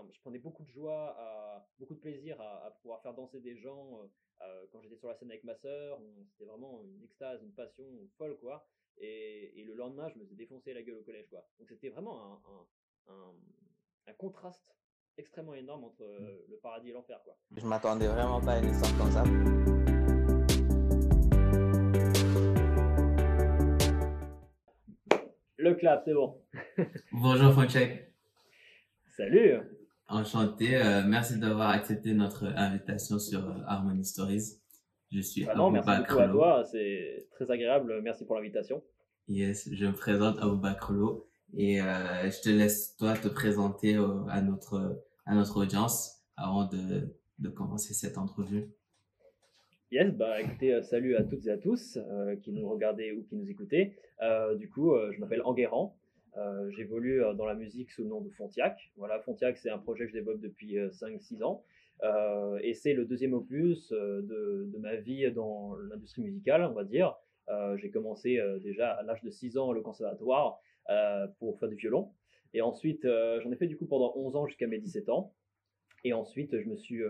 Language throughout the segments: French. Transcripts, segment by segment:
enfin, je prenais beaucoup de joie, à, beaucoup de plaisir à, pouvoir faire danser des gens. quand j'étais sur la scène avec ma sœur, c'était vraiment une extase, une passion folle, quoi. Et, et, le lendemain, je me faisais défoncer la gueule au collège, quoi. Donc c'était vraiment un, un, un, contraste extrêmement énorme entre mmh. le paradis et l'enfer, quoi. Je m'attendais vraiment pas à une histoire comme ça. Le clap, c'est bon. Bonjour Fonchek. Salut. Enchanté. Euh, merci d'avoir accepté notre invitation sur euh, Harmony Stories. Je suis ah non, merci beaucoup à toi. C'est très agréable. Merci pour l'invitation. Yes, je me présente Abouba Krolo et euh, je te laisse toi te présenter à notre à notre audience avant de, de commencer cette entrevue. Yes, bah écoutez, salut à toutes et à tous qui nous regardez ou qui nous écoutez. du coup, je m'appelle Enguerrand. Euh, j'évolue euh, dans la musique sous le nom de Fontiac. Voilà, Fontiac, c'est un projet que je développe depuis 5-6 euh, ans. et c'est le deuxième opus de, ma vie dans l'industrie musicale, on va dire. j'ai commencé déjà à l'âge de 6 ans le conservatoire pour faire du violon. Et ensuite, j'en ai fait du coup pendant 11 ans jusqu'à mes 17 ans. Et ensuite, je me suis,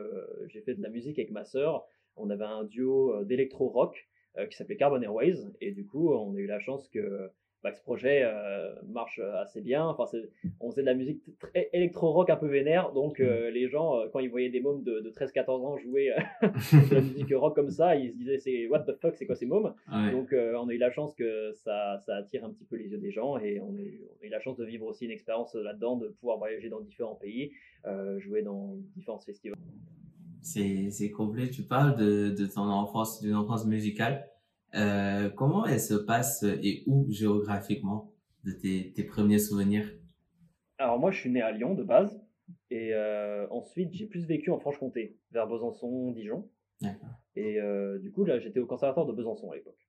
j'ai fait de la musique avec ma sœur. On avait un duo d'électro-rock qui s'appelait Carbon Airways. Et du coup, on a eu la chance que bah, ce projet euh, marche euh, assez bien. Enfin, on faisait de la musique très électro-rock un peu vénère, donc euh, mm. les gens, quand ils voyaient des mômes de, 13-14 ans jouer de la musique rock comme ça, ils se disaient c'est what the fuck, c'est quoi ces mômes? Donc on a eu la chance que ça, ça, attire un petit peu les yeux des gens et on a, eu, la chance de vivre aussi une expérience là-dedans, de pouvoir voyager dans différents pays, jouer dans différents festivals. C'est complet, tu parles de, de ton enfance, d'une enfance musicale. Euh, comment elle se passe et où géographiquement de tes, tes premiers souvenirs? Alors moi, je suis né à Lyon de base. Et euh, ensuite, j'ai plus vécu en Franche-Comté, vers Besançon, Dijon. Et euh, du coup, là, j'étais au conservatoire de Besançon à l'époque.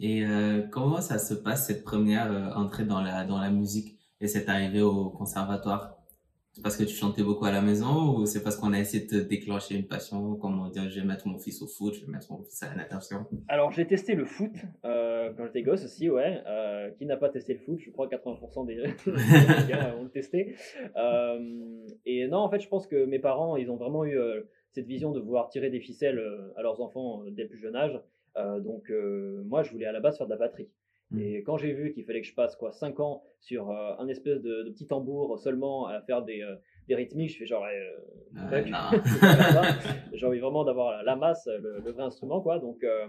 Et comment ça se passe cette première entrée dans la, dans la musique? Et cette arrivée au conservatoire? C'est parce que tu chantais beaucoup à la maison ou c'est parce qu'on a essayé de te déclencher une passion, comme on dit, je vais mettre mon fils au foot, je vais mettre mon fils à la natation? Alors j'ai testé le foot euh, quand j'étais gosse aussi, ouais. Euh, qui n'a pas testé le foot? Je crois que 80% des gens ont testé. Euh, et non, en fait, je pense que mes parents, ils ont vraiment eu cette vision de vouloir tirer des ficelles à leurs enfants dès le plus jeune âge. donc moi, je voulais à la base faire de la batterie. Et quand j'ai vu qu'il fallait que je passe quoi 5 ans sur euh, un espèce de, de, petit tambour seulement à faire des, euh, des rythmiques, je fais genre euh, j'ai envie vraiment d'avoir la masse, le, vrai instrument quoi. Donc euh,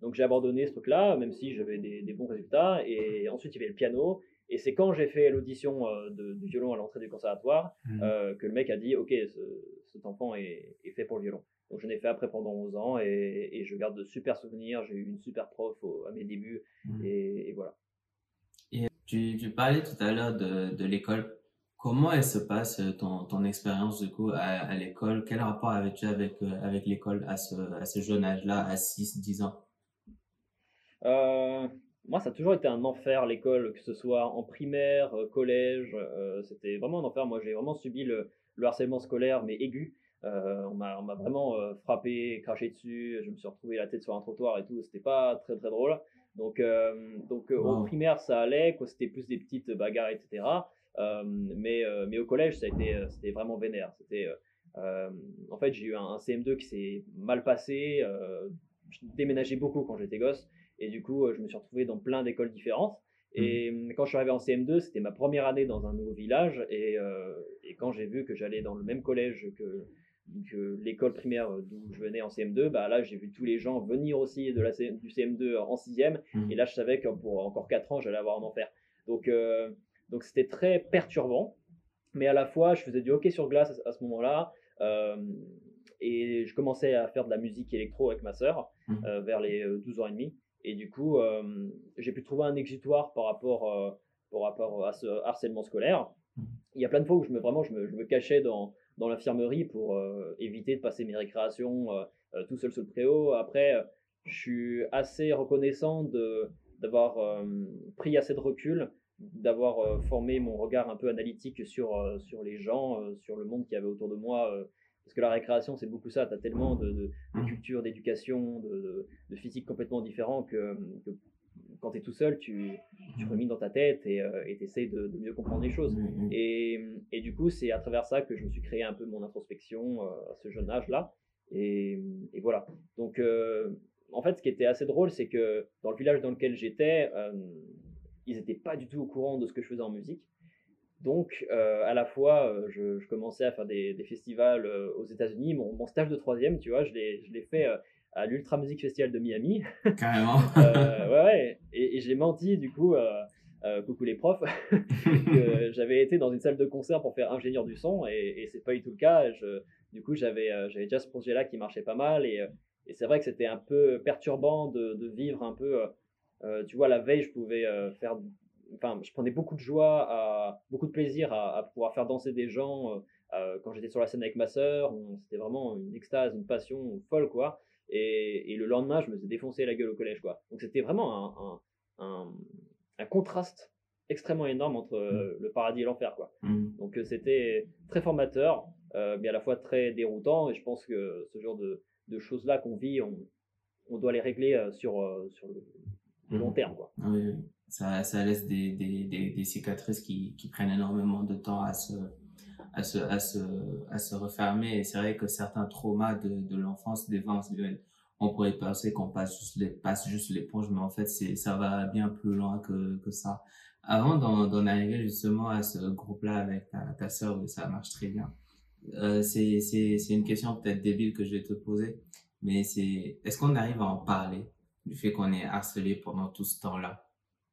donc j'ai abandonné ce truc-là, même si j'avais des, des, bons résultats. Et ensuite il y avait le piano. Et c'est quand j'ai fait l'audition du violon à l'entrée du conservatoire mm. que le mec a dit ok ce, cet enfant est, est fait pour le violon. Donc, je l'ai fait après pendant 11 ans et, et, je garde de super souvenirs. J'ai eu une super prof à mes débuts mmh. et, voilà. Et tu, tu, parlais tout à l'heure de, de l'école. Comment elle se passe ton, ton expérience du coup à, à l'école? Quel rapport avais-tu avec, euh, avec l'école à ce, à ce jeune âge-là, à 6-10 ans? Euh, Moi, ça a toujours été un enfer l'école, que ce soit en primaire, euh, collège. Euh, C'était vraiment un enfer. Moi, j'ai vraiment subi le, le harcèlement scolaire, mais aigu. Euh, on m'a vraiment euh, frappé, craché dessus. Je me suis retrouvé la tête sur un trottoir et tout. C'était pas très très drôle. Donc, euh, donc au primaire, ça allait. C'était plus des petites bagarres, etc. mais, mais au collège, ça a été, c'était vraiment vénère. C'était, en fait, j'ai eu un, CM2 qui s'est mal passé. je déménageais beaucoup quand j'étais gosse. Et du coup, je me suis retrouvé dans plein d'écoles différentes. Et mmh. quand je suis arrivé en CM2, c'était ma première année dans un nouveau village. Et, et quand j'ai vu que j'allais dans le même collège que, l'école primaire d'où je venais en CM2, bah là j'ai vu tous les gens venir aussi de la du CM2 en 6e, mmh. et là je savais que pour encore 4 ans j'allais avoir un enfer. Donc euh, donc c'était très perturbant, mais à la fois je faisais du hockey sur glace à, ce moment-là, euh, et je commençais à faire de la musique électro avec ma sœur mmh. euh, vers les 12 ans et demi, et du coup j'ai pu trouver un exutoire par rapport, par rapport à ce harcèlement scolaire. Mmh. Il y a plein de fois où je me, vraiment je me, je me cachais dans dans l'infirmerie pour euh, éviter de passer mes récréations euh, euh, tout seul sur le préau. Après, je suis assez reconnaissant de d'avoir pris assez de recul, d'avoir formé mon regard un peu analytique sur, sur les gens, sur le monde qu'il y avait autour de moi. parce que la récréation, c'est beaucoup ça. Tu as tellement de, de, mmh. culture, d'éducation, de, de, physique complètement différent que, que quand tu es tout seul, tu, tu remines dans ta tête et tu essaies de, mieux comprendre les choses. Et, et, du coup, c'est à travers ça que je me suis créé un peu mon introspection à ce jeune âge-là. Et, et, voilà. Donc, en fait, ce qui était assez drôle, c'est que dans le village dans lequel j'étais, ils n'étaient pas du tout au courant de ce que je faisais en musique. Donc, euh, à la fois, euh, je, commençais à faire des, festivals euh, aux États-Unis. Mon, stage de troisième, tu vois, je l'ai fait à l'Ultra Music Festival de Miami. Carrément. ouais, ouais. Et, j'ai menti, du coup, coucou les profs, que j'avais été dans une salle de concert pour faire ingénieur du son, et, et c'est pas du tout le cas. Je, du coup, j'avais déjà ce projet-là qui marchait pas mal, et, c'est vrai que c'était un peu perturbant de, de vivre un peu. tu vois, la veille, je pouvais faire enfin, je prenais beaucoup de joie, à, beaucoup de plaisir à, pouvoir faire danser des gens. Euh, euh, quand j'étais sur la scène avec ma sœur, c'était vraiment une extase, une passion folle, quoi. Et, le lendemain, je me faisais défoncer la gueule au collège, quoi. Donc c'était vraiment un, un, contraste extrêmement énorme entre mmh. le paradis et l'enfer, quoi. Mmh. Donc euh, c'était très formateur, mais à la fois très déroutant. Et je pense que ce genre de, de choses-là qu'on vit, on, on, doit les régler sur, sur le, long mmh. terme, quoi. Oui, oui ça, ça laisse des, des, des, des, cicatrices qui, qui prennent énormément de temps à se, à se, à se, à se refermer. Et c'est vrai que certains traumas de, de l'enfance, des vents, on pourrait penser qu'on passe juste les, passe juste l'éponge, mais en fait, c'est, ça va bien plus loin que, que ça. Avant d'en, arriver justement à ce groupe-là avec ta, ta sœur, ça marche très bien. Euh, c'est, c'est, c'est une question peut-être débile que je vais te poser, mais c'est, est-ce qu'on arrive à en parler du fait qu'on est harcelé pendant tout ce temps-là?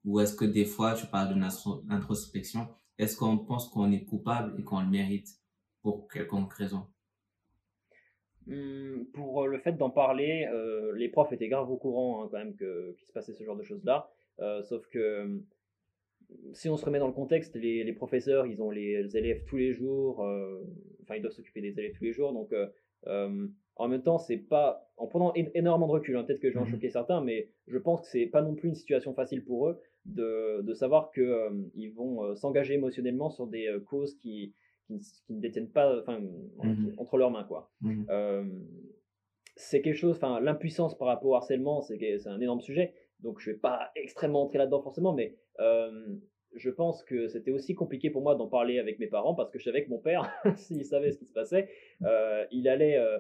Ou est-ce que des fois, tu parles de introspection, est-ce qu'on pense qu'on est coupable et qu'on le mérite pour quelconque raison? Mmh, Pour euh, le fait d'en parler, euh, les profs étaient grave au courant hein, quand même qu'il se passait ce genre de choses-là. Euh, sauf que si on se remet dans le contexte, les, professeurs, ils ont les, élèves tous les jours, enfin ils doivent s'occuper des élèves tous les jours, donc en même temps, c'est pas, en prenant énormément de recul, hein, peut-être que je vais en mmh choquer certains, mais je pense que c'est pas non plus une situation facile pour eux de, de savoir qu'ils euh, ils vont euh, s'engager émotionnellement sur des euh, causes qui, qui, ne détiennent pas enfin, mhm. entre leurs mains. quoi. Mhm. c'est quelque chose, enfin, l'impuissance par rapport au harcèlement, c'est un énorme sujet. Donc, je vais pas extrêmement entrer là-dedans forcément, mais je pense que c'était aussi compliqué pour moi d'en parler avec mes parents parce que je savais que mon père, s'il savait ce qui se passait, il allait euh,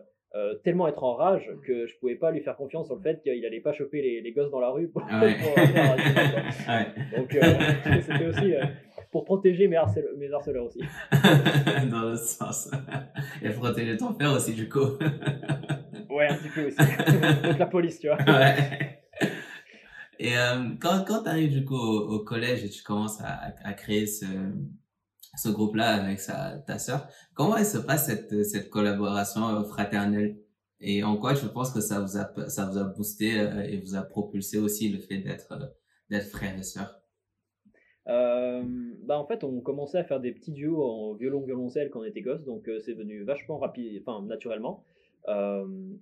tellement être en rage que je pouvais pas lui faire confiance sur le fait qu'il allait pas choper les, les gosses dans la rue pour, Donc euh, c'était aussi euh, pour protéger mes, mes harceleurs aussi. dans le sens. Et protéger ton père aussi du coup. ouais, un petit peu aussi. Donc la police, tu vois. Ouais. Et quand, quand tu arrives du coup au, collège et tu commences à, à créer ce, ce groupe-là avec ta sœur. Comment elle se passe cette, collaboration euh, fraternelle? Et en quoi je pense que ça vous a, boosté euh, et vous a propulsé aussi le fait d'être, euh, frère et sœur? Bah en fait, on commençait à faire des petits duos en violon-violoncelle quand on était gosse, donc c'est venu vachement rapide, enfin naturellement.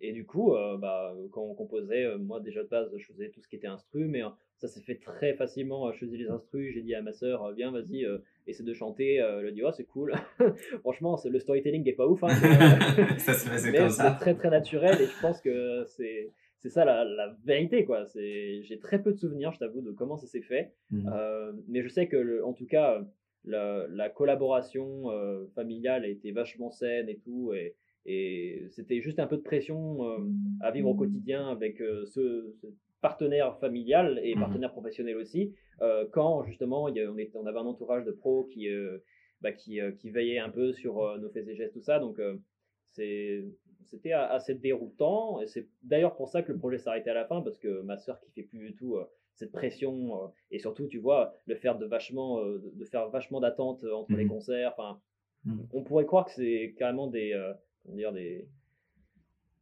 Et du coup, bah, quand on composait, moi déjà de base, je faisais tout ce qui était instru, mais ça s'est fait très facilement. Je faisais les instrus, j'ai dit à ma sœur, viens, vas-y, essaie de chanter. a dit, oh, c'est cool. Franchement, le storytelling est pas ouf. Hein, ça se faisait comme ça. C'est très très naturel et je pense que c'est c'est ça la, la, vérité quoi. C'est j'ai très peu de souvenirs, je t'avoue, de comment ça s'est fait. Mmh. mais je sais que en tout cas la, la collaboration familiale a été vachement saine et tout et et c'était juste un peu de pression euh, à vivre au quotidien avec euh, ce, partenaire familial et mmh partenaire professionnel aussi, euh, quand justement il y on, on, avait un entourage de pros qui, bah, qui, qui, veillait un peu sur nos faits et gestes, tout ça. Donc c'était assez déroutant. Et c'est d'ailleurs pour ça que le projet s'arrêtait à la fin, parce que ma sœur qui fait plus du tout cette pression, et surtout, tu vois, le faire de vachement, de faire vachement d'attente entre les mmh concerts. Enfin, mmh on pourrait croire que c'est carrément des dire, des,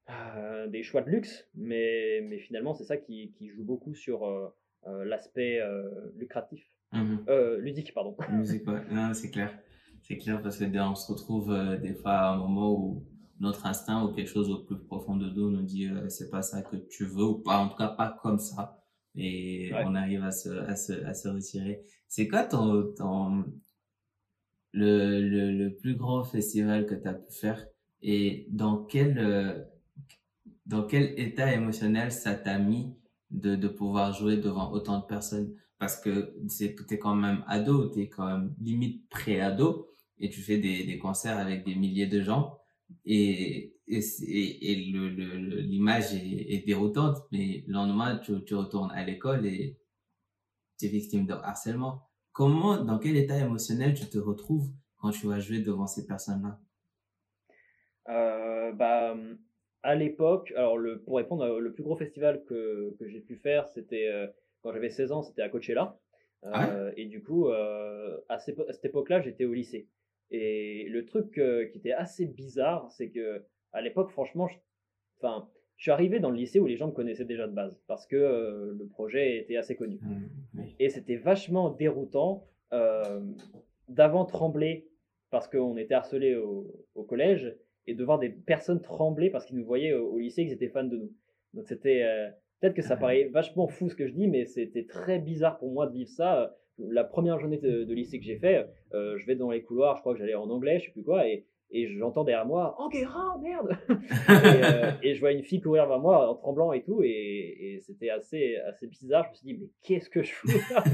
euh, des choix de luxe, mais, mais finalement, c'est ça qui, qui, joue beaucoup sur euh, euh, l'aspect lucratif. Mhm. ludique, pardon. Musique, c'est clair. C'est clair parce que on se retrouve des fois à un moment où notre instinct ou quelque chose au plus profond de nous nous dit c'est pas ça que tu veux ou pas, en tout cas pas comme ça. Et on arrive à se, à se, à se retirer. C'est quoi ton, ton, le, le, le plus grand festival que tu as pu faire et dans quel, dans quel état émotionnel ça t'a mis de, de pouvoir jouer devant autant de personnes? Parce que c'est es quand même ado, tu es quand même limite pré-ado. et tu fais des, des concerts avec des milliers de gens et, et, et, l'image est, est, déroutante, mais le lendemain, tu, tu retournes à l'école et tu es victime de harcèlement. Comment, dans quel état émotionnel tu te retrouves quand tu vas jouer devant ces personnes-là? Euh, bah, À l'époque, alors le, pour répondre, le plus gros festival que, que j'ai pu faire, c'était euh, quand j'avais 16 ans, c'était à Coachella. Ah euh, et du coup, euh, à, cette, époque-là, j'étais au lycée. Et le truc euh, qui était assez bizarre, c'est que à l'époque, franchement, je, enfin, je suis arrivé dans le lycée où les gens me connaissaient déjà de base parce que euh, le projet était assez connu. Mmh, et c'était vachement déroutant euh, d'avant trembler parce qu'on était harcelé au, au, collège et de voir des personnes trembler parce qu'ils nous voyaient au, lycée qu'ils étaient fans de nous. Donc c'était peut-être que ça paraît vachement fou ce que je dis, mais c'était très bizarre pour moi de vivre ça la première journée de, lycée que j'ai fait, euh, je vais dans les couloirs, je crois que j'allais en anglais, je sais plus quoi, et, et j'entends derrière moi Enguerrand, merde euh, et, je vois une fille courir vers moi en tremblant et tout, et, c'était assez, assez bizarre. Je me suis dit, mais qu'est-ce que je fous là?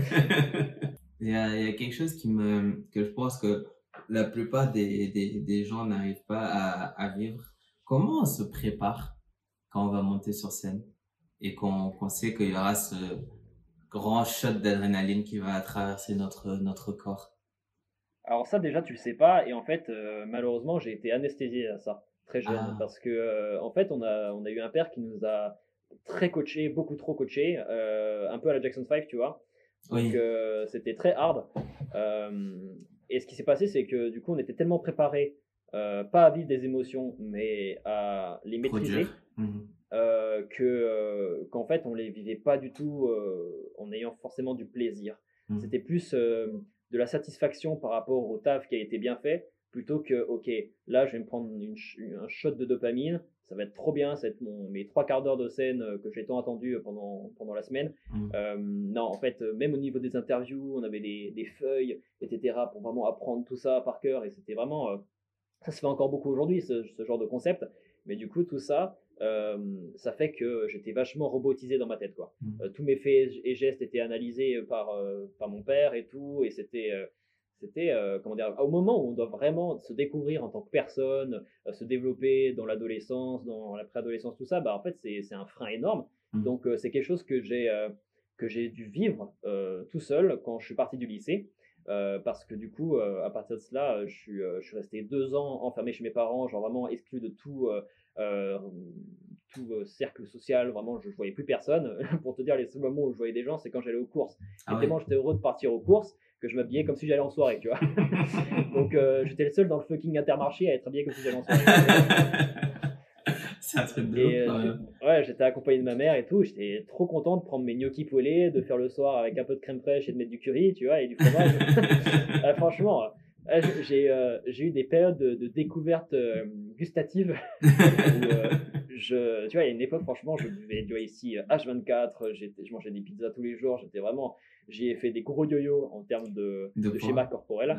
Il, y a, il y a quelque chose qui me, que je pense que la plupart des, des, des gens n'arrivent pas à, à, vivre. Comment on se prépare quand on va monter sur scène et qu'on sait qu'il y aura ce grand shot d'adrénaline qui va traverser notre, notre corps? Alors ça déjà tu le sais pas et en fait euh, malheureusement j'ai été anesthésié à ça très jeune ah. parce que euh, en fait on a, on a eu un père qui nous a très coaché, beaucoup trop coaché, euh, un peu à la Jackson 5 tu vois. Donc c'était très hard. Et ce qui s'est passé c'est que du coup on était tellement préparé pas à vivre des émotions mais à les maîtriser. Mhm. Euh, que euh, qu'en fait on les vivait pas du tout euh, en ayant forcément du plaisir. Mmh. C'était plus de la satisfaction par rapport au taf qui a été bien fait plutôt que ok là je vais me prendre un shot de dopamine ça va être trop bien ça va être mon, mes trois quarts d'heure de scène que j'ai tant attendu pendant pendant la semaine mmh. non en fait même au niveau des interviews on avait des, des, feuilles etc pour vraiment apprendre tout ça par cœur et c'était vraiment ça se fait encore beaucoup aujourd'hui ce, ce, genre de concept mais du coup tout ça euh, ça fait que j'étais vachement robotisé dans ma tête quoi. Mmh. Euh, tous mes faits et gestes étaient analysés par euh, par mon père et tout et c'était c'était comment dire au moment où on doit vraiment se découvrir en tant que personne, se développer dans l'adolescence, dans la préadolescence tout ça, bah en fait c'est un frein énorme. Mmh. Donc c'est quelque chose que j'ai que j'ai dû vivre tout seul quand je suis parti du lycée. Euh, parce que du coup, euh, à partir de cela, je suis, je suis resté deux ans enfermé chez mes parents, genre vraiment exclu de tout, euh, tout euh, cercle social, vraiment, je, ne voyais plus personne. Pour te dire, les seuls moments où je voyais des gens, c'est quand j'allais aux courses. Ah et tellement j'étais heureux de partir aux courses que je m'habillais comme si j'allais en soirée, tu vois. Donc euh, j'étais le seul dans le fucking intermarché à être habillé comme si j'allais en soirée. c'est un truc de Ouais, j'étais accompagné de ma mère et tout. J'étais trop content de prendre mes gnocchis poêlés, de faire le soir avec un peu de crème fraîche et de mettre du curry, tu vois, et du fromage. franchement, j'ai euh, j'ai eu des périodes de, de découverte euh, gustative euh, je, tu vois, il y a une époque, franchement, je buvais, tu vois, ici, H24, je mangeais des pizzas tous les jours, j'étais vraiment, j'ai fait des gros yo-yo en termes de, de, schéma corporel.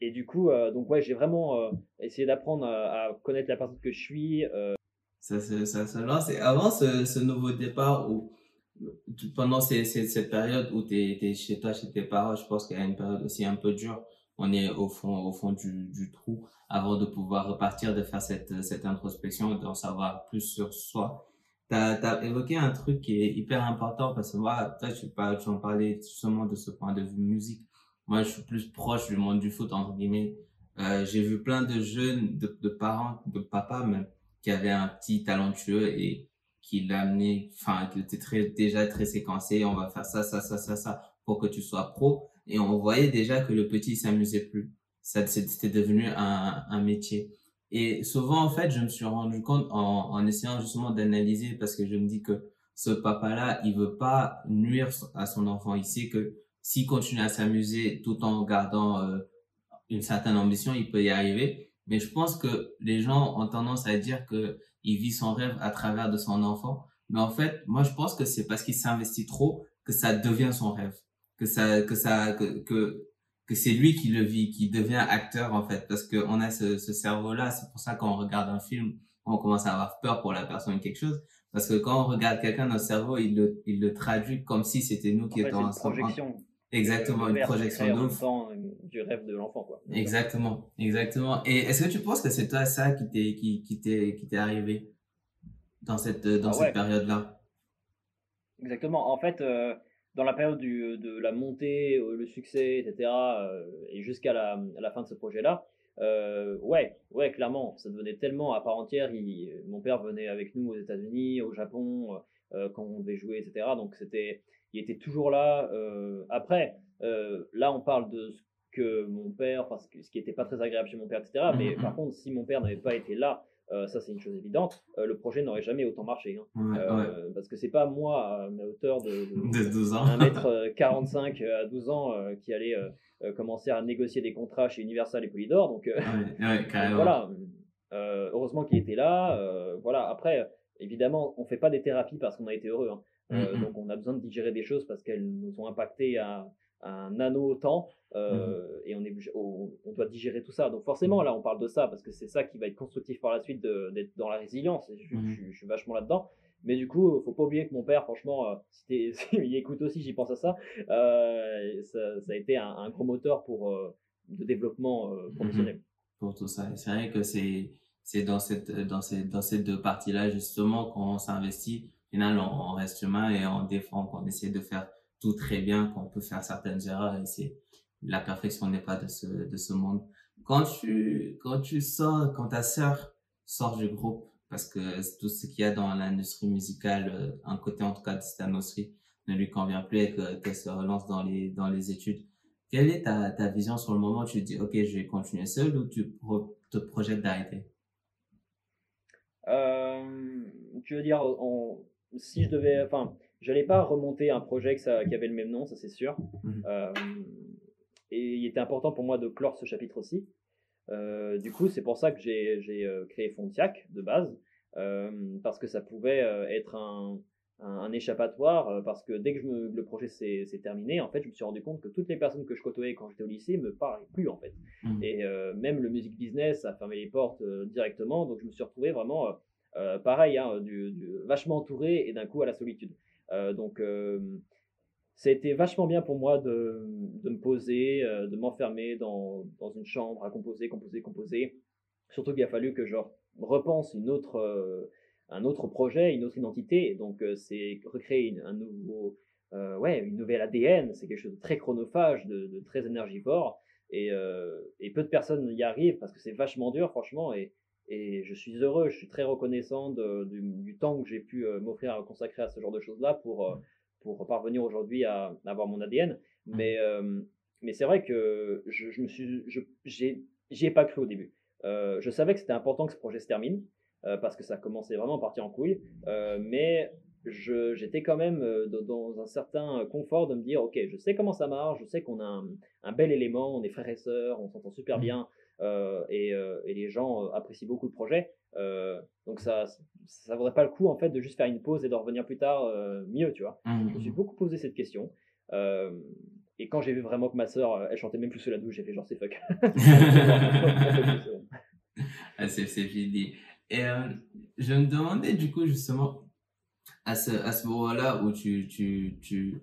et du coup, donc, ouais, j'ai vraiment essayé d'apprendre à, connaître la personne que je suis. Ça, ça, ça, lance. Et avant ce, ce nouveau départ où, pendant ces, cette période où tu es, chez toi, chez tes parents, je pense qu'il y a une période aussi un peu dure. On est au fond, au fond du, du trou avant de pouvoir repartir, de faire cette, cette introspection, d'en savoir plus sur soi. Tu as, évoqué un truc qui est hyper important parce que moi, toi, tu, tu en parlais justement de ce point de vue musique. Moi, je suis plus proche du monde du foot, entre guillemets. Euh, j'ai vu plein de jeunes, de, de parents, de papas même, qui avaient un petit talentueux et qui l'a amené, enfin, qui était très, déjà très séquencé, on va faire ça, ça, ça, ça, ça, pour que tu sois pro. Et on voyait déjà que le petit s'amusait plus. Ça, c'était devenu un, un métier. Et souvent, en fait, je me suis rendu compte en, en essayant justement d'analyser parce que je me dis que ce papa-là, il veut pas nuire à son enfant. Il sait que s'il continue à s'amuser tout en gardant euh, une certaine ambition, il peut y arriver. Mais je pense que les gens ont tendance à dire que il vit son rêve à travers de son enfant. Mais en fait, moi, je pense que c'est parce qu'il s'investit trop que ça devient son rêve. Que ça, que ça, que, que, que c'est lui qui le vit, qui devient acteur, en fait. Parce qu'on a ce, ce cerveau-là. C'est pour ça qu'on regarde un film, on commence à avoir peur pour la personne ou quelque chose. Parce que quand on regarde quelqu'un, notre cerveau, il le, il le traduit comme si c'était nous qui étions en projection. Exactement, une projection de du rêve de l'enfant, quoi. Exactement, exactement. Et est-ce que tu penses que c'est toi ça qui t'est qui, qui t'est qui t'est arrivé dans cette dans ah cette période-là? Exactement. En fait, euh, dans la période du, de la montée, euh, le succès, etc., euh, et jusqu'à la, fin de ce projet-là, ouais, ouais, clairement, ça devenait tellement à part entière. Mon père venait avec nous aux États-Unis, au Japon, quand on devait jouer, etc. Donc c'était il était toujours là. Euh, après, euh, là, on parle de ce que mon père, parce que ce qui n'était pas très agréable chez mon père, etc. Mais mmh, par contre, si mon père n'avait pas été là, euh, ça c'est une chose évidente, le projet n'aurait jamais autant marché. Hein. Parce que c'est pas moi, à ma hauteur de, de, 12 ans. 1m45 à 12 ans, qui allait commencer à négocier des contrats chez Universal et Polydor. Donc, voilà. heureusement qu'il était là. voilà. Après, évidemment, on fait pas des thérapies parce qu'on a été heureux. Hein. Mmh, euh, mmh. Donc on a besoin de digérer des choses parce qu'elles nous ont impacté à, un nano temps euh, mmh. et on, est, on, doit digérer tout ça. Donc forcément là on parle de ça parce que c'est ça qui va être constructif par la suite d'être dans la résilience. Je, suis vachement là-dedans. Mais du coup, faut pas oublier que mon père, franchement, euh, si, il écoute aussi, j'y pense à ça, ça, ça, a été un, gros moteur pour de développement professionnel. Pour tout ça. C'est vrai que c'est c'est dans cette dans ces dans ces deux parties là justement qu'on s'investit final, on, reste humain et on défend, qu'on essaie de faire tout très bien, qu'on peut faire certaines erreurs et c'est la perfection n'est pas de ce, de ce monde. Quand tu, quand tu sors, quand ta sœur sort du groupe, parce que tout ce qu'il y a dans l'industrie musicale, euh, un côté en tout cas de cette industrie, ne lui convient plus et qu'elle se relance dans les, dans les études. Quelle est ta, ta vision sur le moment où tu te dis, OK, je vais continuer seul ou tu te projettes d'arrêter? Euh, tu veux dire, si je devais, enfin, j'allais pas remonter un projet qui avait le même nom, ça c'est sûr. Mhm. Euh, et il était important pour moi de clore ce chapitre aussi. Euh, du coup, c'est pour ça que j'ai euh, créé Fontiac de base, parce que ça pouvait être un, un, échappatoire, parce que dès que je me, le projet s'est terminé, en fait, je me suis rendu compte que toutes les personnes que je côtoyais quand j'étais au lycée me parlaient plus, en fait. Mhm. Et même le music business a fermé les portes directement, donc je me suis retrouvé vraiment pareil, hein, du, vachement entouré et d'un coup à la solitude. Euh, donc, euh, c'était vachement bien pour moi de, de me poser, de m'enfermer dans, dans, une chambre à composer, composer, composer. Surtout qu'il a fallu que je repense une autre, un autre projet, une autre identité. Donc, c'est recréer un nouveau, ouais, une nouvelle ADN. C'est quelque chose de très chronophage, de, de très énergivore. Et, et, peu de personnes y arrivent parce que c'est vachement dur, franchement. Et, et je suis heureux, je suis très reconnaissant du, temps que j'ai pu euh, m'offrir à consacrer à ce genre de choses-là pour, euh, pour parvenir aujourd'hui à, avoir mon ADN. Mmh. Mais, euh, mais c'est vrai que je, je me suis, j'y ai, pas cru au début. je savais que c'était important que ce projet se termine parce que ça commençait vraiment à partir en couille. mais j'étais quand même dans, un certain confort de me dire, ok, je sais comment ça marche, je sais qu'on a un, un, bel élément, on est frères et sœurs, on s'entend super mmh. bien. Euh, et, euh, et, les gens euh, apprécient beaucoup le projet. donc ça, ça vaudrait pas le coup en fait de juste faire une pause et de revenir plus tard mieux, tu vois. Mmh. Je me suis beaucoup posé cette question. et quand j'ai vu vraiment que ma soeur, elle chantait même plus sous la douche, j'ai fait genre c'est fuck. Ah, c'est fini. Et je me demandais du coup justement à ce, à ce moment-là où tu, tu, tu,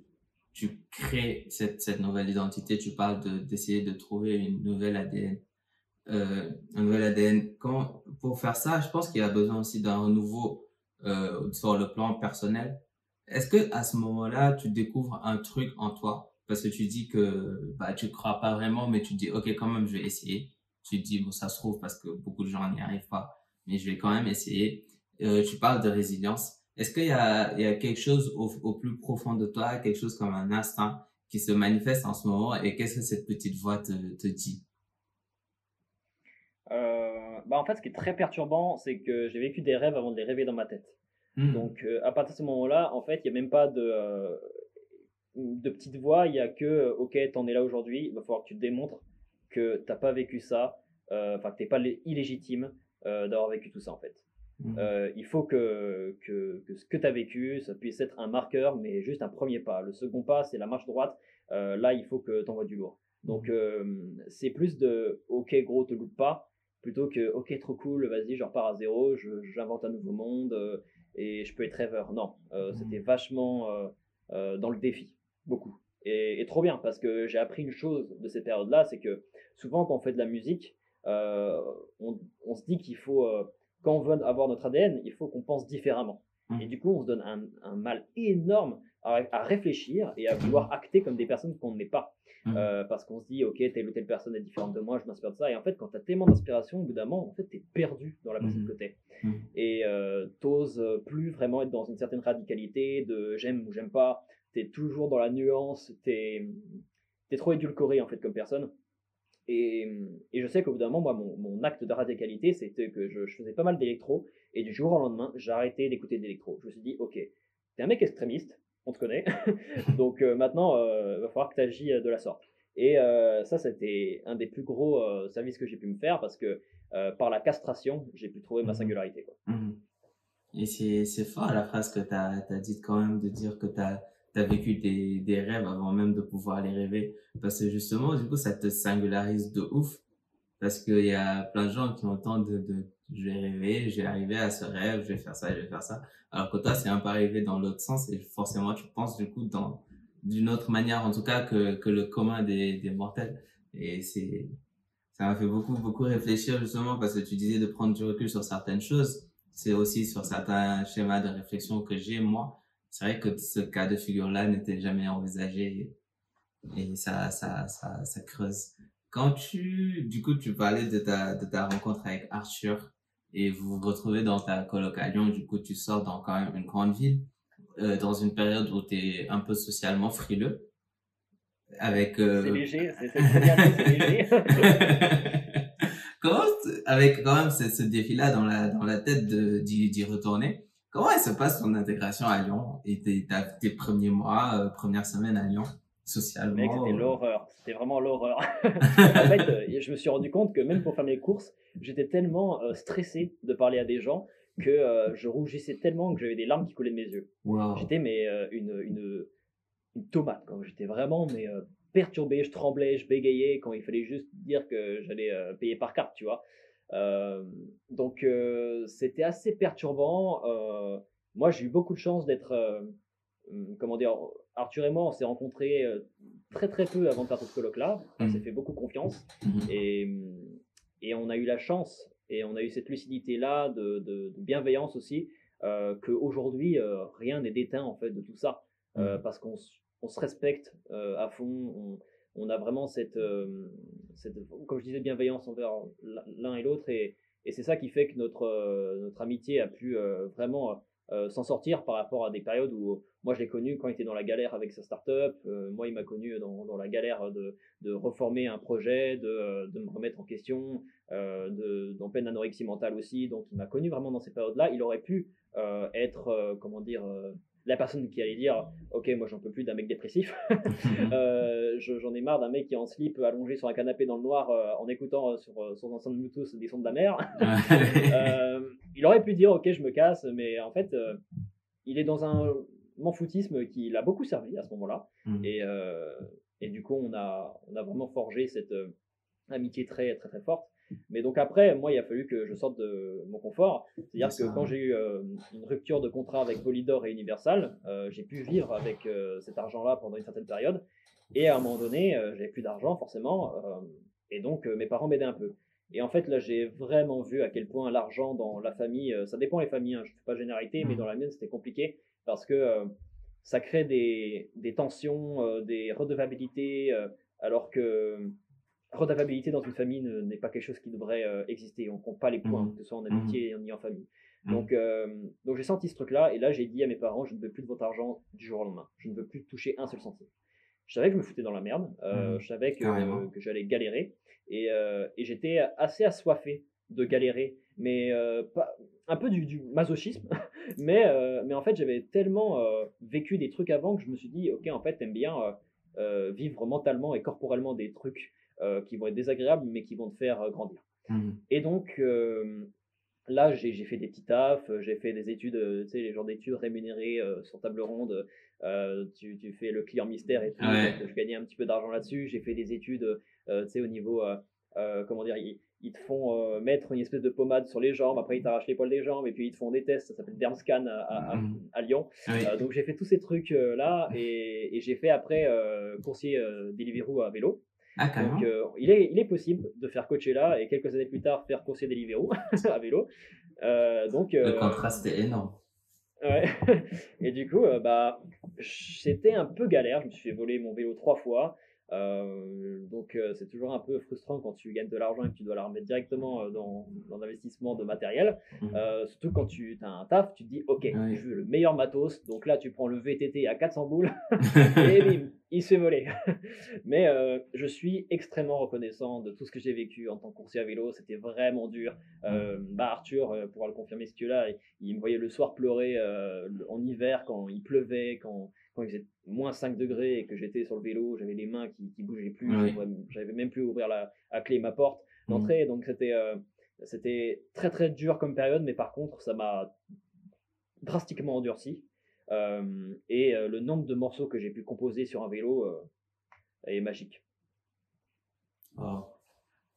tu crées cette, cette nouvelle identité, tu parles d'essayer de, de trouver une nouvelle ADN euh, un nouvel ADN. Quand, pour faire ça, je pense qu'il a besoin aussi d'un renouveau euh, sur le plan personnel. Est-ce que à ce moment-là, tu découvres un truc en toi? Parce que tu dis que bah tu crois pas vraiment, mais tu dis ok quand même je vais essayer. Tu dis bon ça se trouve parce que beaucoup de gens n'y arrivent pas, mais je vais quand même essayer. Euh, tu parles de résilience. Est-ce qu'il y a, il y a quelque chose au, au, plus profond de toi, quelque chose comme un instinct qui se manifeste en ce moment? Et qu'est-ce que cette petite voix te, te dit? Bah en fait, ce qui est très perturbant, c'est que j'ai vécu des rêves avant de les rêver dans ma tête. Hmm. Donc, euh, à partir de ce moment-là, en fait, il n'y a même pas de, euh, de petite voix, il n'y a que, euh, ok, t'en es là aujourd'hui, il va falloir que tu te démontres que t'as pas vécu ça, enfin, que t'es pas illégitime d'avoir vécu tout ça, en fait. Hmm. il faut que, que, que ce que tu as vécu, ça puisse être un marqueur, mais juste un premier pas. Le second pas, c'est la marche droite. là, il faut que tu envoies du lourd. Donc, hmm. c'est plus de, ok, gros, te loupe pas plutôt que ok trop cool vas-y je repars à zéro j'invente un nouveau monde euh, et je peux être rêveur non euh, mmh. c'était vachement euh, dans le défi beaucoup Et, et trop bien, parce que j'ai appris une chose de ces périodes-là, c'est que souvent quand on fait de la musique, on, on, se dit qu'il faut, quand on veut avoir notre ADN, il faut qu'on pense différemment. Mhm. Et du coup, on se donne un, un mal énorme à, à, réfléchir et à vouloir acter comme des personnes qu'on n'est pas. Mhm. Euh, parce qu'on se dit, ok, telle ou telle personne est différente de moi, je m'inspire de ça. Et en fait, quand tu as tellement d'inspiration, au bout d'un moment, en fait, tu es perdu dans la personne que t'es. Et euh, t'oses plus vraiment être dans une certaine radicalité de j'aime ou j'aime pas. Tu es toujours dans la nuance, tu es, trop édulcoré en fait comme personne. Et, et je sais qu'au bout d'un moment, moi, mon, mon acte de radicalité, c'était que je, je faisais pas mal d'électro. Et du jour au lendemain, j'ai arrêté d'écouter d'électro. Je me suis dit, ok, t'es un mec extrémiste, on te connaît. Donc euh, maintenant, il va falloir que tu agis de la sorte. Et euh, ça, c'était un des plus gros euh, services que j'ai pu me faire parce que euh, par la castration, j'ai pu trouver ma Mhm. singularité. Quoi. Mhm. Et c'est, fort la phrase que tu as, dit quand même de dire que tu as, vécu des, des rêves avant même de pouvoir les rêver. Parce que justement, du coup, ça te singularise de ouf. Parce qu'il y a plein de gens qui entendent de, de je vais rêver, je vais arriver à ce rêve, je vais faire ça, je vais faire ça. Alors que toi, c'est un peu arrivé dans l'autre sens et forcément, tu penses du coup dans, d'une autre manière, en tout cas, que, que le commun des, des mortels. Et c'est, ça m'a fait beaucoup, beaucoup réfléchir justement parce que tu disais de prendre du recul sur certaines choses. C'est aussi sur certains schémas de réflexion que j'ai, moi. C'est vrai que ce cas de figure-là n'était jamais envisagé et ça, ça, ça, ça creuse. Quand tu, du coup, tu parlais de ta, de ta rencontre avec Arthur et vous vous retrouvez dans ta coloc à Lyon, du coup, tu sors dans quand même une grande ville, euh, dans une période où tu es un peu socialement frileux. Avec, euh... C'est léger, c'est, léger. comment, avec quand même ce, ce défi-là dans la, dans la tête de, d'y, d'y retourner, comment elle se passe ton intégration à Lyon et tes, tes premiers mois, euh, première semaine à Lyon, socialement? Mec, c'était euh, l'horreur. C'était vraiment l'horreur. en fait, euh, je me suis rendu compte que même pour faire mes courses, j'étais tellement euh, stressé de parler à des gens que je rougissais tellement que j'avais des larmes qui coulaient de mes yeux. Wow. J'étais mais une, une, une tomate. J'étais vraiment mais perturbé, je tremblais, je bégayais quand il fallait juste dire que j'allais payer par carte, tu vois. Euh, donc euh, c'était assez perturbant. Euh, moi, j'ai eu beaucoup de chance d'être, hum, comment dire, Arthur et moi, on s'est rencontrés euh, très très peu avant de faire cette colloque-là. On Mhm. s'est fait beaucoup confiance Mhm. et, hum, et on a eu la chance et on a eu cette lucidité-là de, de, de bienveillance aussi, euh, qu'aujourd'hui, euh, rien n'est déteint en fait de tout ça, euh, parce qu'on se respecte euh, à fond, on, on a vraiment cette, euh, cette, comme je disais, bienveillance envers l'un et l'autre, et, et c'est ça qui fait que notre, euh, notre amitié a pu euh, vraiment euh, s'en sortir par rapport à des périodes où moi je l'ai connu quand il était dans la galère avec sa startup, euh, moi il m'a connu dans, dans la galère de, de reformer un projet, de, euh, de me remettre en question, euh, de, en pleine anorexie mentale aussi, donc il m'a connu vraiment dans ces périodes-là. Il aurait pu euh, être, comment dire, la personne qui allait dire, ok, moi j'en peux plus d'un mec dépressif, euh, je- j'en ai marre d'un mec qui est en slip allongé sur un canapé dans le noir euh, en écoutant euh, sur son enceinte Bluetooth des sons de la mer. Il aurait pu dire, ok, je me casse, mais en fait, il est dans un m'en foutisme qui l'a beaucoup servi à ce moment-là. Et, euh, et du coup, on a, on a vraiment forgé cette euh, amitié très, très, très forte. Mais donc après, moi, il a fallu que je sorte de mon confort. C'est-à-dire que quand j'ai eu euh, une rupture de contrat avec Polydor et Universal, euh, j'ai pu vivre avec euh, cet argent-là pendant une certaine période. Et à un moment donné, j'avais plus d'argent forcément. et donc, mes parents m'aidaient un peu. Et en fait, là, j'ai vraiment vu à quel point l'argent dans la famille, ça dépend les familles, hein, je ne fais pas généralité, mais Mhm. dans la mienne, c'était compliqué parce que euh, ça crée des, des tensions, euh, des redevabilités, euh, alors que redevabilité dans une famille ne- n'est pas quelque chose qui devrait exister. On compte pas les points, Mhm. que ce soit en amitié ni en famille. Mhm. Donc, euh, donc j'ai senti ce truc-là, et là, j'ai dit à mes parents, je ne veux plus de votre argent du jour au lendemain. Je ne veux plus toucher un seul centime. Je savais que je me foutais dans la merde, euh, je savais que, j'allais galérer, et, et j'étais assez assoiffé de galérer, mais pas, un peu du, du masochisme, mais, euh, mais en fait j'avais tellement euh, vécu des trucs avant que je me suis dit, ok, en fait, t'aimes bien euh, vivre mentalement et corporellement des trucs qui vont être désagréables, mais qui vont te faire grandir. Mhm. Et donc, là, j'ai fait des petits tafs, j'ai fait des études, tu sais, les genres d'études rémunérées sur table ronde. tu, tu fais le client mystère et tout. Ouais. donc je gagnais un petit peu d'argent là-dessus. J'ai fait des études, tu sais, au niveau comment dire, ils, te font mettre une espèce de pommade sur les jambes, après ils t'arrachent les poils des jambes, et puis ils te font des tests, ça s'appelle Dermscan à, à, Mhm. à Lyon. Euh, donc j'ai fait tous ces trucs euh, là, et, et j'ai fait après euh, coursier euh, Deliveroo à vélo. Ah. Donc euh, il, est, il est possible de faire coacher là, et quelques années plus tard faire coursier Deliveroo à vélo. Euh, donc, Le euh, contraste est énorme. Ouais. Et du coup, euh, bah, c'était un peu galère. Je me suis fait voler mon vélo trois fois. Euh, donc, euh, c'est toujours un peu frustrant quand tu gagnes de l'argent et que tu dois la remettre directement euh, dans, dans l'investissement de matériel. Euh, surtout quand tu as un taf, tu te dis, OK, Ouais. je veux le meilleur matos. Donc là, tu prends le VTT à 400 boules et bim, il se fait voler. Mais euh, je suis extrêmement reconnaissant de tout ce que j'ai vécu en tant que coursier à vélo. C'était vraiment dur. Euh, bah Arthur euh, pourra le confirmer ce que là, il, il me voyait le soir pleurer le- en hiver quand il pleuvait, quand, quand il faisait moins 5 degrés et que j'étais sur le vélo, j'avais les mains qui, qui bougeaient plus, j'avais même plus la, à clé ma porte Mhm. d'entrée. Donc c'était euh, c'était très très dur comme période, mais par contre ça m'a drastiquement endurci. Euh, et euh, le nombre de morceaux que j'ai pu composer sur un vélo euh, est magique. Wow.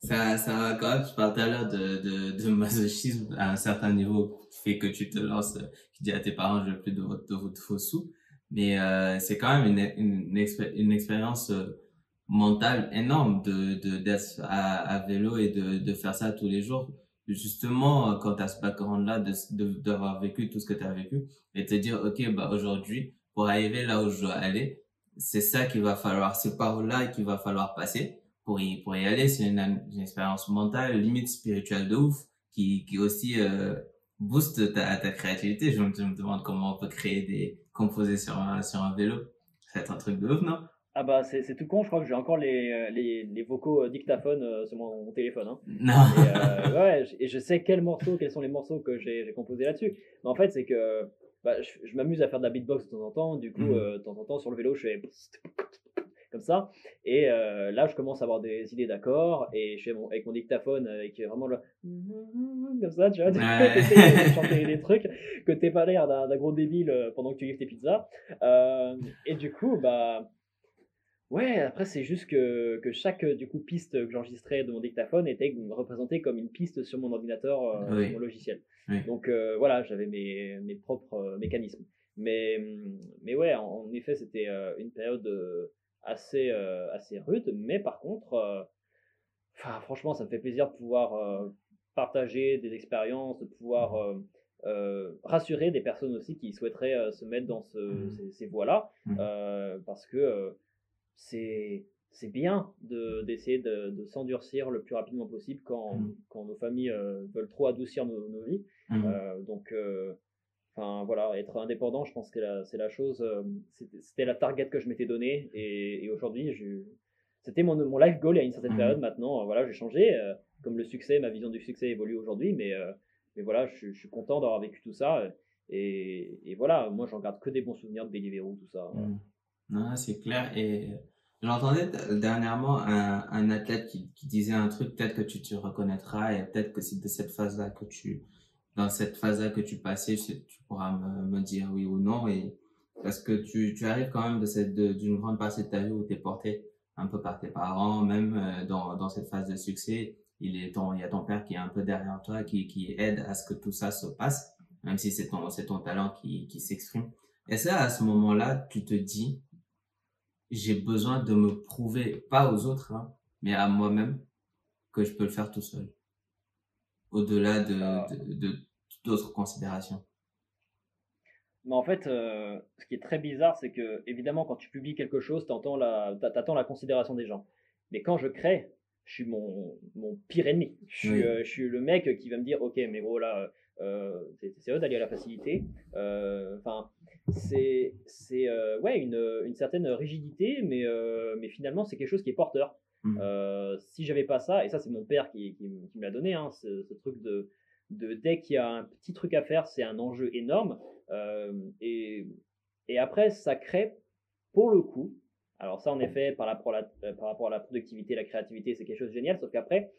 Ça, ça va quand même, tu parles tout à l'heure de, de, de masochisme à un certain niveau qui fait que tu te lances, qui dis à tes parents, je veux plus de votre, de votre faux sous. Mais euh, c'est quand même une, une, une, expé- une expérience euh, mentale énorme de, de, d'être à, à vélo et de, de faire ça tous les jours. Justement, euh, quand tu as ce background-là, de, de, d'avoir vécu tout ce que tu as vécu et te dire, OK, bah, aujourd'hui, pour arriver là où je dois aller, c'est ça qu'il va falloir, c'est par là qu'il va falloir passer pour y, pour y aller. C'est une, une expérience mentale, limite spirituelle de ouf, qui, qui aussi euh, booste ta, ta créativité. Je me, je me demande comment on peut créer des composés sur un, sur un vélo. C'est un truc de ouf, non? Ah bah c'est c'est tout con, je crois que j'ai encore les, euh, les, les vocaux euh, dictaphones euh, sur mon, mon téléphone. Hein. Non. Et, euh, ouais, et je sais quels morceaux, quels sont les morceaux que j'ai composés là-dessus. Mais en fait, c'est que bah, je, je m'amuse à faire de la beatbox de temps en temps. Du coup, euh, de temps en temps, sur le vélo, je fais comme ça. Et euh, là, je commence à avoir des idées d'accords. Et je fais mon, avec mon dictaphone, avec vraiment le. Comme ça, tu vois. T'essayes de chanter des trucs que t'es pas l'air d'un gros débile euh, pendant que tu livres tes pizzas. Euh, et du coup, bah. Ouais, après c'est juste que, que chaque euh, du coup piste que j'enregistrais de mon dictaphone était représentée comme une piste sur mon ordinateur, euh, Oui. sur mon logiciel. Oui. Donc euh, voilà, j'avais mes, mes propres euh, mécanismes. Mais, mais ouais, en, en effet, c'était euh, une période euh, assez, euh, assez rude. Mais par contre, euh, enfin, franchement, ça me fait plaisir de pouvoir euh, partager des expériences, de pouvoir euh, rassurer des personnes aussi qui souhaiteraient se mettre dans ce, Mhm. ces, ces voies-là. Euh, parce que c'est c'est bien de- d'essayer de, de s'endurcir le plus rapidement possible quand, quand nos familles euh, veulent trop adoucir nos, nos vies. Euh, donc, euh, enfin voilà, être indépendant, je pense que c'est la chose, euh, c'était la target que je m'étais donnée et, et aujourd'hui, c'était mon, mon life goal à une certaine Mhm. période. Maintenant, euh, voilà, j'ai changé. euh, comme le succès, ma vision du succès évolue aujourd'hui, mais, mais voilà, je, suis- je suis content d'avoir vécu tout ça. Et, et voilà, moi, j'en garde que des bons souvenirs de Deliveroo, tout ça. voilà. Mm. Non, c'est clair. Et j'entendais dernièrement un, un athlète qui, qui disait un truc, peut-être que tu te reconnaîtras et peut-être que c'est de cette phase-là que tu, dans cette phase-là que tu passais, tu, pourras me, me dire oui ou non. Et parce que tu, tu arrives quand même de cette, d'une grande partie de ta vie où tu es porté un peu par tes parents, même euh, dans, dans cette phase de succès. Il est ton, il y a ton père qui est un peu derrière toi, qui, qui aide à ce que tout ça se passe, même si c'est ton, c'est ton talent qui, qui s'exprime. Et ça, à ce moment-là, tu te dis, j'ai besoin de me prouver, pas aux autres, hein, mais à moi-même, que je peux le faire tout seul? Au-delà de, de, de d'autres considérations. Mais en fait, euh, ce qui est très bizarre, c'est que, évidemment, quand tu publies quelque chose, tu la, t'a- t'attends la considération des gens. Mais quand je crée, je suis mon, mon pire ennemi. Je suis, Oui. euh, je suis le mec qui va me dire, ok, mais gros, là, euh, c'est c'est sérieux d'aller à la facilité. Enfin, c'est c'est, ouais, une, une certaine rigidité, mais, mais finalement, c'est quelque chose qui est porteur. Euh, si j'avais pas ça, et ça, c'est mon père qui, qui, m- qui me l'a donné, hein, ce, ce truc de, de dès qu'il y a un petit truc à faire, c'est un enjeu énorme. Euh, et, et après, ça crée, pour le coup, alors ça en effet, par rapport à la, euh, par rapport à la productivité, la créativité, c'est quelque chose de génial, sauf qu'après,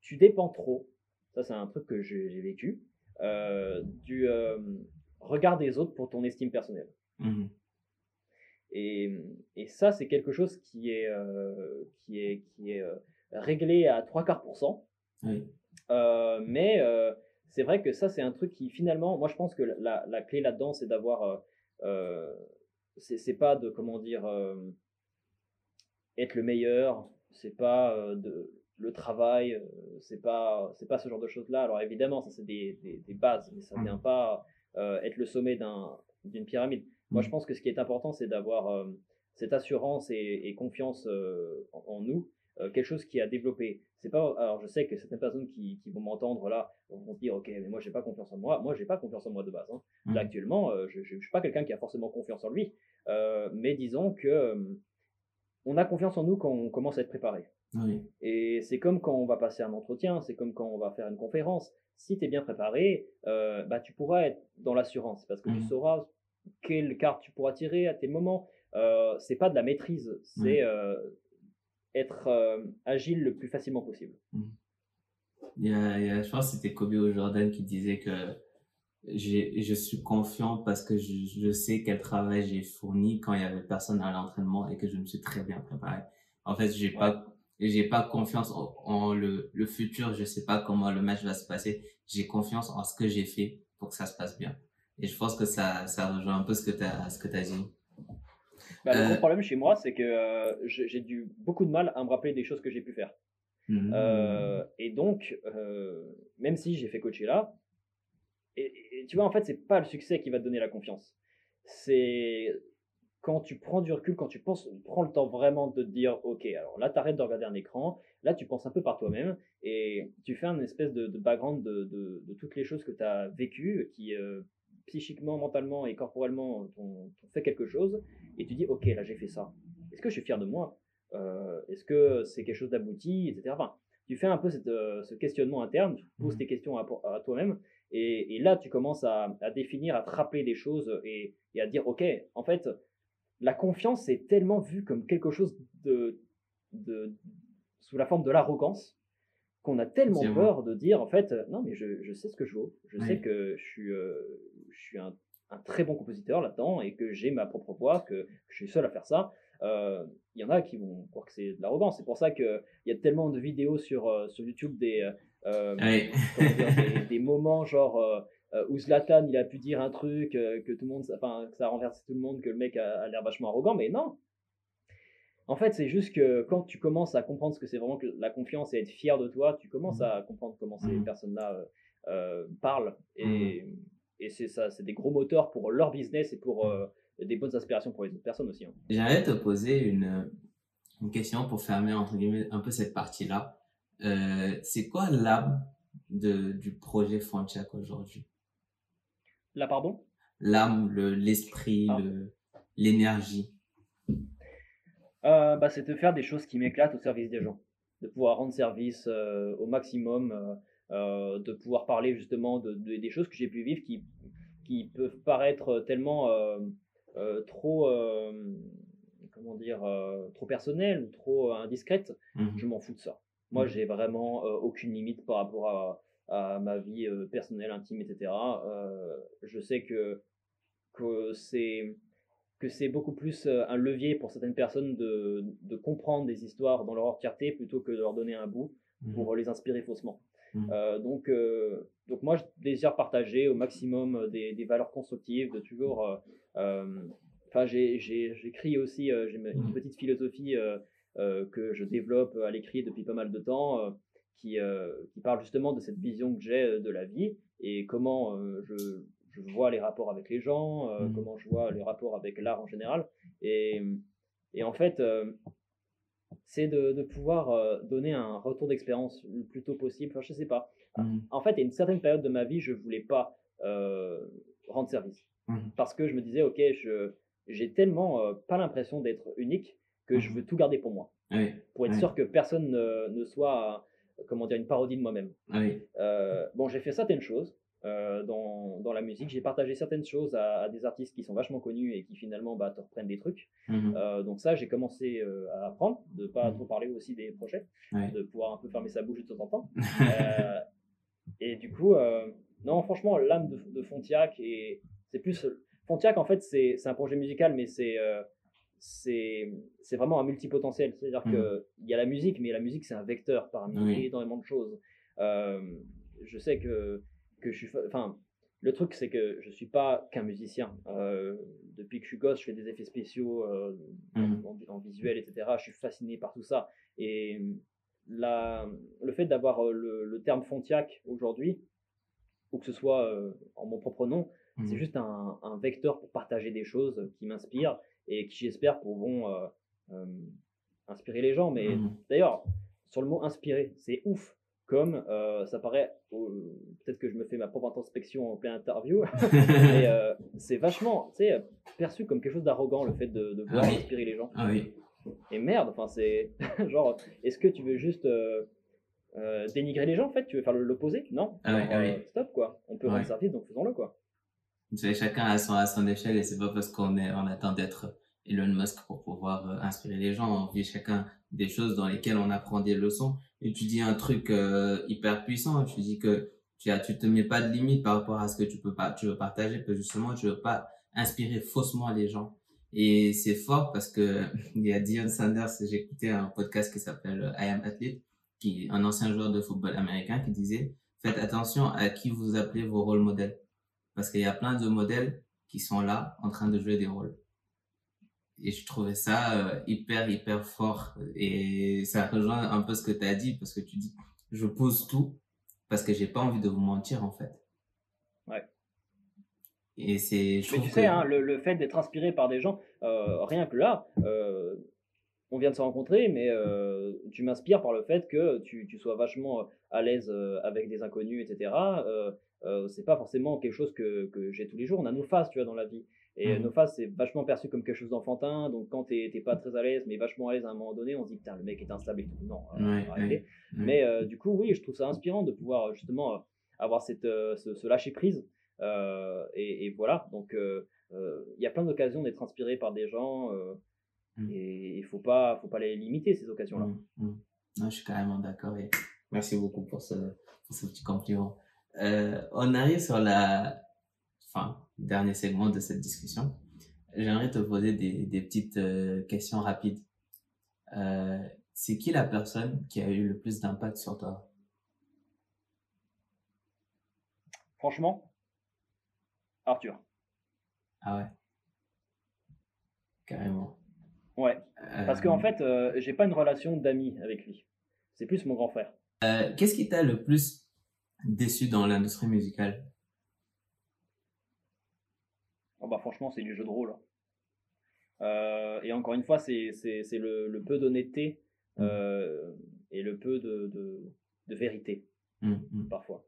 tu dépends trop, ça c'est un truc que j'ai vécu, euh, du euh, regard des autres pour ton estime personnelle. Mhm. Et, et ça, c'est quelque chose qui est, qui est, qui est réglé à trois quarts pour cent. Mais c'est vrai que ça, c'est un truc qui finalement, moi je pense que la, la clé là-dedans, c'est d'avoir, c'est pas de, comment dire, être le meilleur, c'est pas de le travail, c'est pas c'est pas ce genre de choses là. Alors évidemment, ça c'est des, des, bases, mais ça vient pas être le sommet d'un d'une pyramide. Moi, je mmh. pense que ce qui est important, c'est d'avoir cette assurance et, confiance en, nous, quelque chose qui a développé. C'est pas, alors je sais que certaines personnes qui, qui vont m'entendre là vont se dire, ok, mais moi j'ai pas confiance en moi. Moi, j'ai pas confiance en moi de base. Hein. Là mmh. actuellement, je, je, suis pas quelqu'un qui a forcément confiance en lui, mais disons que on a confiance en nous quand on commence à être préparé. Et c'est comme quand on va passer un entretien, c'est comme quand on va faire une conférence. Si tu es bien préparé, euh, bah, tu pourras être dans l'assurance parce que tu mmh. sauras quelle carte tu pourras tirer à tes moments. Euh, c'est pas de la maîtrise, c'est euh, être euh, agile le plus facilement possible. Mmh. Il y a, je pense que c'était Kobe Jordan qui disait que je suis confiant parce que je, sais quel travail j'ai fourni quand il y avait personne à l'entraînement et que je me suis très bien préparé. En fait, j'ai pas j'ai pas confiance en, le, le, futur, je sais pas comment le match va se passer. J'ai confiance en ce que j'ai fait pour que ça se passe bien. Et je pense que ça, ça rejoint un peu ce que tu as dit. Bah, le gros euh, problème chez moi, c'est que euh, j'ai dû beaucoup de mal à me rappeler des choses que j'ai pu faire. Mmh. Euh, et donc, même si j'ai fait coacher là, et, tu vois, en fait, c'est pas le succès qui va te donner la confiance. C'est quand tu prends du recul, quand tu penses, prends le temps vraiment de te dire, ok, alors là, tu arrêtes de regarder un écran, là, tu penses un peu par toi-même et tu fais un espèce de, background de, de, toutes les choses que tu as vécues, qui psychiquement, mentalement et corporellement t'ont fait quelque chose, et tu dis, ok, là, j'ai fait ça. Est-ce que je suis fier de moi? Euh, Est-ce que c'est quelque chose d'abouti, etc. Enfin, tu fais un peu cette, euh, ce questionnement interne, tu poses mmh. tes questions à, toi-même, et, et, là, tu commences à, à, définir, à te rappeler des choses et, et à dire, ok, en fait, la confiance est tellement vue comme quelque chose de, de sous la forme de l'arrogance qu'on a tellement peur de dire en fait non mais je, je sais ce que je vaux je sais que je suis euh, je suis un, un, très bon compositeur là-dedans et que j'ai ma propre voix que, je suis seul à faire ça euh, il y en a qui vont croire que c'est de l'arrogance c'est pour ça qu'il y a tellement de vidéos sur euh, sur YouTube des, des, des moments genre euh, où Zlatan il a pu dire un truc euh, que tout le monde, enfin que ça a renversé tout le monde, que le mec a, l'air vachement arrogant, mais non. En fait, c'est juste que quand tu commences à comprendre ce que c'est vraiment que la confiance et être fier de toi, tu commences mmh. à comprendre comment ces mmh. personnes-là euh, parlent et, mmh. Et c'est ça, c'est des gros moteurs pour leur business et pour des bonnes inspirations pour les autres personnes aussi. Hein. J'aimerais te poser une, une question pour fermer entre guillemets un peu cette partie-là. c'est quoi l'âme du projet Fonchak aujourd'hui? La pardon? L'âme, l'esprit, ah. l'énergie. Euh, bah, c'est de faire des choses qui m'éclatent au service des gens. De pouvoir rendre service euh, au maximum, euh, de pouvoir parler justement de, des choses que j'ai pu vivre qui, qui peuvent paraître tellement trop, comment dire, trop personnelles ou trop indiscrètes. Mmh Je m'en fous de ça. Moi, mmh j'ai vraiment aucune limite par rapport à, à ma vie euh, personnelle, intime, etc. Euh, je sais que, que c'est que c'est beaucoup plus euh, un levier pour certaines personnes de, de, comprendre des histoires dans leur entièreté plutôt que de leur donner un bout mmh. pour les inspirer faussement. Mmh. donc, donc moi, je désire partager au maximum des, des valeurs constructives, de toujours... Enfin, j'écris aussi, j'ai une mmh. petite philosophie que je développe à l'écrit depuis pas mal de temps qui, euh, qui parle justement de cette vision que j'ai euh, de la vie et comment euh, je, je, vois les rapports avec les gens, mmh. comment je vois les rapports avec l'art en général. Et, et en fait, c'est de, de, pouvoir donner un retour d'expérience le plus tôt possible. Enfin, je sais pas. Mmh. En fait, à une certaine période de ma vie, je voulais pas rendre service. Mmh. Parce que je me disais, ok, je, j'ai tellement pas l'impression d'être unique que je veux tout garder pour moi. Pour être sûr que personne ne, ne soit comment dire, une parodie de moi-même. Ah euh, bon, j'ai fait certaines choses euh, dans, dans, la musique, j'ai partagé certaines choses à, des artistes qui sont vachement connus et qui finalement bah, te reprennent des trucs. Mhm. Euh, donc ça, j'ai commencé à apprendre, de pas mhm. trop parler aussi des projets, de pouvoir un peu fermer sa bouche de temps en temps. et du coup, non, franchement, l'âme de, de Fontiac, et c'est plus... Fontiac, en fait, c'est un projet musical, mais c'est c'est c'est vraiment un multipotentiel. C'est-à-dire Mhm. qu'il y a la musique, mais la musique, c'est un vecteur parmi Oui. énormément de choses. Euh, je sais que, que je suis. Enfin, le truc, c'est que je suis pas qu'un musicien. Euh, depuis que je suis gosse, je fais des effets spéciaux euh, Mhm. en, en visuel, etc. Je suis fasciné par tout ça. Et la, le fait d'avoir euh, le, le terme Fontiac aujourd'hui, ou que ce soit euh, en mon propre nom, Mhm. c'est juste un, un vecteur pour partager des choses qui m'inspirent et qui, j'espère, pourront inspirer les gens. Mais Mhm. d'ailleurs, sur le mot inspirer, c'est ouf. Comme euh, ça paraît, euh, peut-être que je me fais ma propre introspection en pleine interview, mais euh, c'est vachement, perçu comme quelque chose d'arrogant le fait de, de vouloir Ah oui. inspirer les gens. Ah oui. Et merde, enfin c'est genre, est-ce que tu veux juste euh, dénigrer les gens en fait? Tu veux faire l'opposé? Non. Ah Alors, ah oui. Stop quoi. On peut rendre service donc faisons-le quoi. Chacun à son, à son échelle et c'est pas parce qu'on est, on attend d'être Elon Musk pour pouvoir inspirer les gens. On vit chacun des choses dans lesquelles on apprend des leçons. Et tu dis un truc euh, hyper puissant. Tu dis que tu as, tu te mets pas de limite par rapport à ce que tu peux pas, tu veux partager, que justement, tu veux pas inspirer faussement les gens. Et c'est fort parce que il y a Dion Sanders, j'ai écouté un podcast qui s'appelle euh, I Am Athlete, qui est un ancien joueur de football américain qui disait, faites attention à qui vous appelez vos rôles modèles. Parce qu'il y a plein de modèles qui sont là en train de jouer des rôles. Et je trouvais ça euh, hyper, hyper fort. Et ça rejoint un peu ce que tu as dit, parce que tu dis, je pose tout, parce que j'ai pas envie de vous mentir, en fait. Ouais. Et c'est, Mais tu sais, que- hein, le, le fait d'être inspiré par des gens, euh, rien que là, euh, on vient de se rencontrer, mais euh, tu m'inspires par le fait que tu, tu sois vachement à l'aise avec des inconnus, etc. Euh, c'est pas forcément quelque chose que, que j'ai tous les jours. On a nos phases, tu vois, dans la vie. Et Mhm. nos phases, c'est vachement perçu comme quelque chose d'enfantin. Donc quand t'es pas très à l'aise, mais vachement à l'aise à un moment donné, on se dit, putain, le mec est instable et tout. Non, euh, Ouais, arrêtez. ouais. Mais euh, du coup, oui, je trouve ça inspirant de pouvoir euh, justement euh, avoir cette, euh, ce, ce lâcher prise. Euh, et, et voilà, donc euh, euh, il y a plein d'occasions d'être inspiré par des gens euh, Mm. et il faut pas, faut pas les limiter ces occasions-là. Mm, mm. Non, je suis carrément d'accord et merci beaucoup pour ce, pour ce petit compliment. Euh, on arrive sur la fin, dernier segment de cette discussion. J'aimerais te poser des, des petites euh, questions rapides. Euh, c'est qui la personne qui a eu le plus d'impact sur toi? Franchement, Arthur. Ah ouais? Carrément. Ouais, parce qu'en Euh, fait, euh, j'ai pas une relation d'amis avec lui. C'est plus mon grand frère. euh, qu'est-ce qui t'a le plus déçu dans l'industrie musicale? Oh bah franchement, c'est du jeu de rôle. hein. Euh, et encore une fois, c'est le, le peu d'honnêteté euh, et le peu de, de, de vérité. Mm, mm, parfois.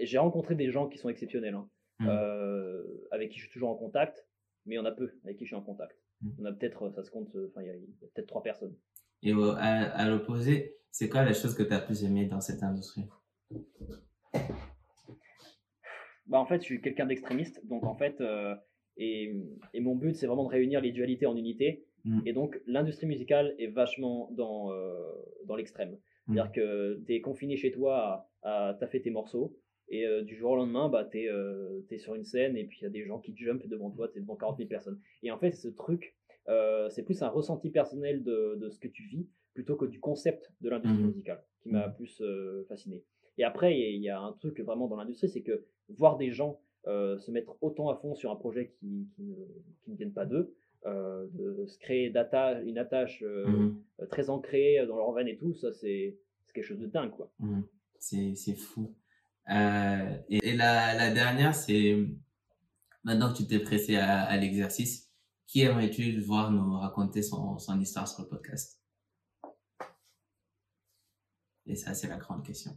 J'ai rencontré des gens qui sont exceptionnels, hein, Mm. euh, avec qui je suis toujours en contact, mais il y en a peu avec qui je suis en contact. Mm. On a peut-être, ça se compte, enfin, il y a, peut-être trois personnes. Et à, à l'opposé, c'est quoi la chose que tu as plus aimé dans cette industrie? Bah, en fait, je suis quelqu'un d'extrémiste, donc en fait, euh, et, et mon but, c'est vraiment de réunir les dualités en unité. Mm. Et donc, l'industrie musicale est vachement dans, euh, dans l'extrême. C'est-à-dire que tu es confiné chez toi à, à taffer tes morceaux, et euh, du jour au lendemain, bah, tu es, sur une scène, et puis il y a des gens qui jumpent devant toi, tu es devant 40 000 personnes. Et en fait, ce truc, euh, c'est plus un ressenti personnel de, de ce que tu vis, plutôt que du concept de l'industrie Mhm. musicale, qui m'a plus euh, fasciné. Et après, il y a un truc vraiment dans l'industrie, c'est que voir des gens euh, se mettre autant à fond sur un projet qui, qui, ne, qui ne viennent pas d'eux, euh, de se créer d'atta- une attache euh, Mhm, euh, très ancrée dans leur veine et tout, ça c'est quelque chose de dingue quoi. mhm. C'est, c'est fou. Euh, et, et la, la dernière, c'est maintenant que tu t'es pressé à, à l'exercice, qui aimerais-tu voir nous raconter son, son histoire sur le podcast? Et ça, c'est la grande question.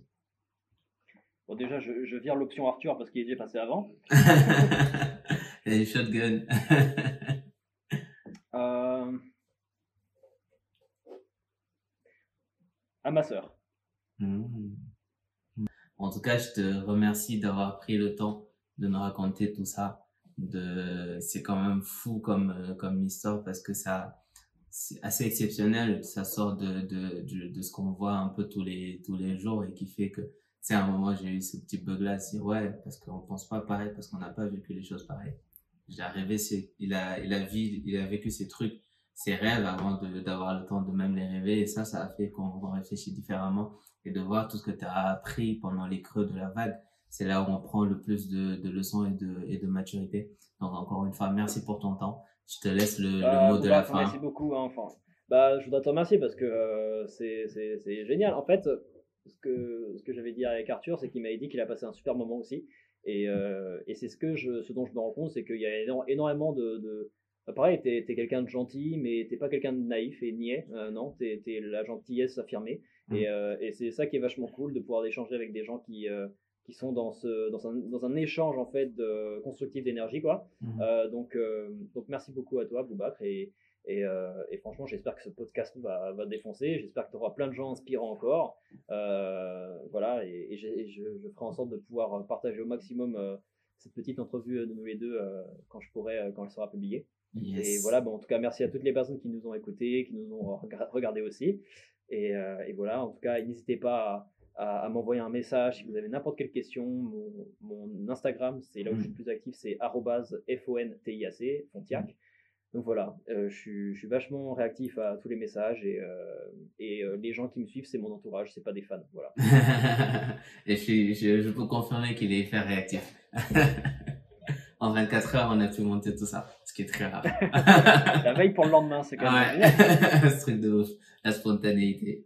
Bon déjà je, je vire l'option Arthur parce qu'il est déjà passé avant. Les shotgun. Euh, À ma sœur. Mhm. En tout cas, je te remercie d'avoir pris le temps de nous raconter tout ça. De, c'est quand même fou comme, euh, comme histoire parce que ça, c'est assez exceptionnel. Ça sort de, de, de, de ce qu'on voit un peu tous les, tous les jours et qui fait que, c'est à un moment, j'ai eu ce petit bug-là, c'est ouais, parce qu'on pense pas pareil, parce qu'on n'a pas vécu les choses pareilles. J'ai rêvé, c'est, il a, il a vu, il a vécu ces trucs. ses rêves avant d'avoir le temps de même les rêver. Et ça, ça a fait qu'on réfléchit différemment et de voir tout ce que tu as appris pendant les creux de la vague. C'est là où on prend le plus de, de leçons et de, et de maturité. Donc, encore une fois, merci pour ton temps. Je te laisse le, le Bah, mot de la fin. Merci beaucoup. hein, enfin, bah, je voudrais te remercier parce que euh, c'est c'est- c'est génial. En fait, ce que, ce que j'avais dit avec Arthur, c'est qu'il m'avait dit qu'il a passé un super moment aussi. Et, euh, et c'est ce, que je, ce dont je me rends compte, c'est qu'il y a éno- énormément de. de... bah, pareil, t'es es, quelqu'un de gentil, mais t'es pas quelqu'un de naïf et niais. euh, non, t'es es la gentillesse affirmée. Et, euh, et c'est ça qui est vachement cool de pouvoir échanger avec des gens qui, qui sont dans, ce, dans, un, dans un échange en fait de, constructif d'énergie. quoi. Euh, donc, euh, donc merci beaucoup à toi, Boubacre. Et, et, euh, et franchement, j'espère que ce podcast va, va défoncer. J'espère que tu auras plein de gens inspirants encore. Euh, voilà, et, et j'ai- et je, je ferai en sorte de pouvoir partager au maximum euh, cette petite entrevue de nous les deux quand je pourrai, quand elle sera publiée. Yes. Et voilà, bon, en tout cas, merci à toutes les personnes qui nous ont écoutés, qui nous ont rega- regardés aussi. Et, voilà, en tout cas, n'hésitez pas à, à- à m'envoyer un message si vous avez n'importe quelle question. Mon, mon Instagram, c'est là où je suis le plus actif, c'est FONTIAC, Fontiac. Donc voilà, euh, je, suis, je suis vachement réactif à tous les messages et, euh, et euh, les gens qui me suivent, c'est mon entourage, c'est pas des fans. Voilà. et je, suis- je, je peux confirmer qu'il est hyper réactif. en 24 heures, on a pu monter tout ça, ce qui est très rare. La veille pour le lendemain, c'est quand même Ouais, ce truc de ouf, la spontanéité.